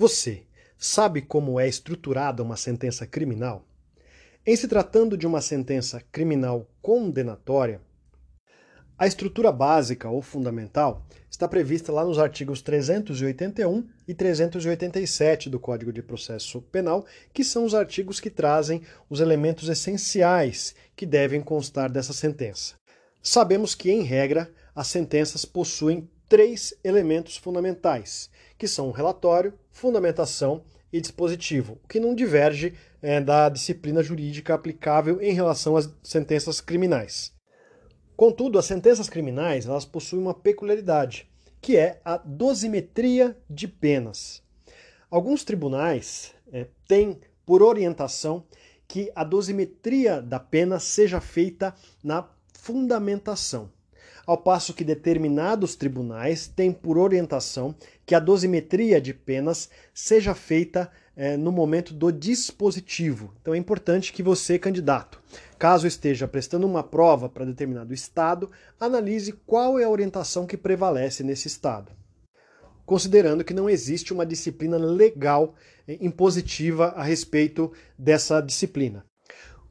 Você sabe como é estruturada uma sentença criminal? Em se tratando de uma sentença criminal condenatória, a estrutura básica ou fundamental está prevista lá nos artigos 381 e 387 do Código de Processo Penal, que são os artigos que trazem os elementos essenciais que devem constar dessa sentença. Sabemos que, em regra, as sentenças possuem três elementos fundamentais, que são o relatório, fundamentação e dispositivo, o que não diverge é, da disciplina jurídica aplicável em relação às sentenças criminais. Contudo, as sentenças criminais elas possuem uma peculiaridade, que é a dosimetria de penas. Alguns tribunais é, têm por orientação que a dosimetria da pena seja feita na fundamentação ao passo que determinados tribunais têm por orientação que a dosimetria de penas seja feita é, no momento do dispositivo. Então é importante que você, candidato, caso esteja prestando uma prova para determinado estado, analise qual é a orientação que prevalece nesse estado. Considerando que não existe uma disciplina legal é, impositiva a respeito dessa disciplina.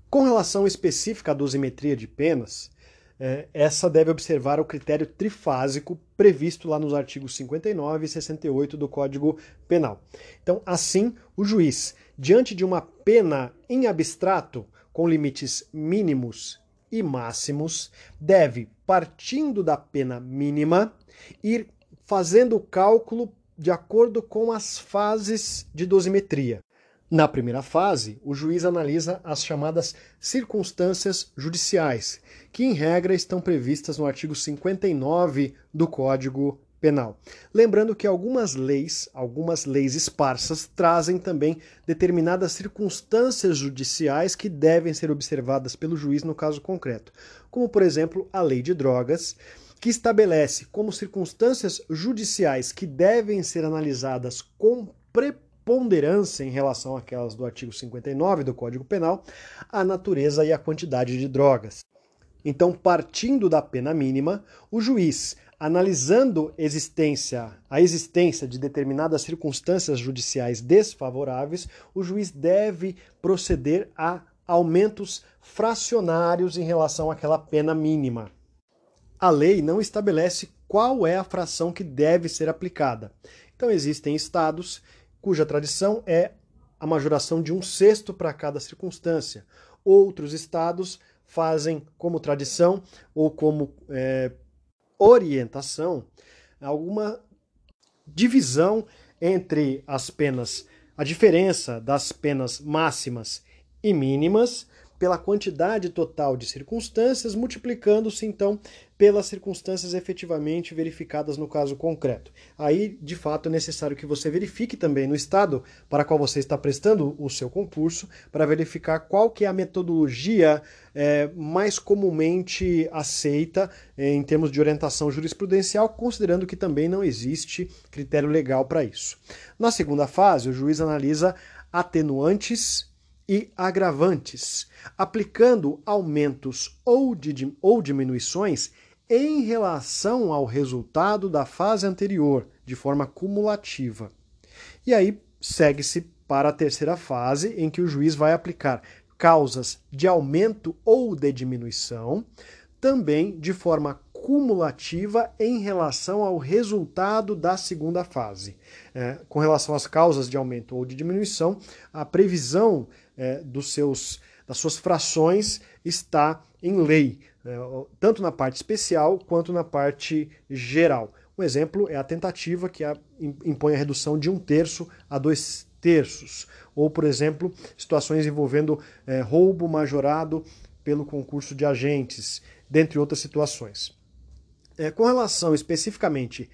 Com relação específica à dosimetria de penas, é, essa deve observar o critério trifásico previsto lá nos artigos 59 e 68 do Código Penal. Então, assim, o juiz, diante de uma pena em abstrato, com limites mínimos e máximos, deve, partindo da pena mínima, ir fazendo o cálculo de acordo com as fases de dosimetria. Na primeira fase, o juiz analisa as chamadas circunstâncias judiciais, que em regra estão previstas no artigo 59 do Código Penal. Lembrando que algumas leis, algumas leis esparsas, trazem também determinadas circunstâncias judiciais que devem ser observadas pelo juiz no caso concreto, como por exemplo a Lei de Drogas, que estabelece como circunstâncias judiciais que devem ser analisadas com preparação ponderância em relação àquelas do artigo 59 do Código Penal, a natureza e a quantidade de drogas. Então, partindo da pena mínima, o juiz, analisando existência, a existência de determinadas circunstâncias judiciais desfavoráveis, o juiz deve proceder a aumentos fracionários em relação àquela pena mínima. A lei não estabelece qual é a fração que deve ser aplicada. Então, existem estados cuja tradição é a majoração de um sexto para cada circunstância. Outros estados fazem como tradição ou como é, orientação alguma divisão entre as penas, a diferença das penas máximas e mínimas pela quantidade total de circunstâncias, multiplicando-se então pelas circunstâncias efetivamente verificadas no caso concreto. Aí, de fato, é necessário que você verifique também no estado para qual você está prestando o seu concurso, para verificar qual que é a metodologia é, mais comumente aceita é, em termos de orientação jurisprudencial, considerando que também não existe critério legal para isso. Na segunda fase, o juiz analisa atenuantes e agravantes, aplicando aumentos ou, de, ou diminuições em relação ao resultado da fase anterior, de forma cumulativa. E aí segue-se para a terceira fase, em que o juiz vai aplicar causas de aumento ou de diminuição, também de forma cumulativa em relação ao resultado da segunda fase. É, com relação às causas de aumento ou de diminuição, a previsão é, dos seus, das suas frações está em lei, é, tanto na parte especial quanto na parte geral. Um exemplo é a tentativa que a, impõe a redução de um terço a dois terços, ou, por exemplo, situações envolvendo é, roubo majorado pelo concurso de agentes, dentre outras situações. É, com relação especificamente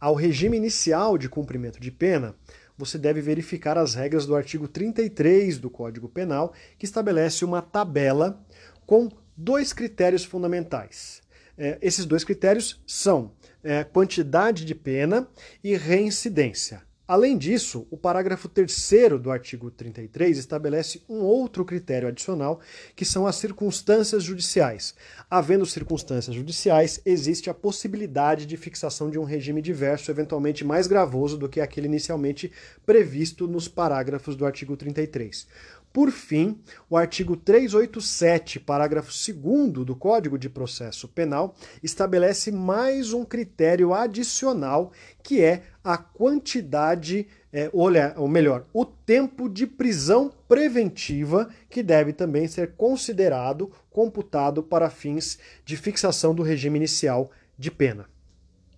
ao regime inicial de cumprimento de pena, você deve verificar as regras do artigo 33 do Código Penal, que estabelece uma tabela com dois critérios fundamentais. É, esses dois critérios são é, quantidade de pena e reincidência. Além disso, o parágrafo 3 do artigo 33 estabelece um outro critério adicional, que são as circunstâncias judiciais. Havendo circunstâncias judiciais, existe a possibilidade de fixação de um regime diverso, eventualmente mais gravoso do que aquele inicialmente previsto nos parágrafos do artigo 33. Por fim, o artigo 387, parágrafo 2 do Código de Processo Penal, estabelece mais um critério adicional, que é a quantidade, é, olha, ou melhor, o tempo de prisão preventiva, que deve também ser considerado, computado para fins de fixação do regime inicial de pena.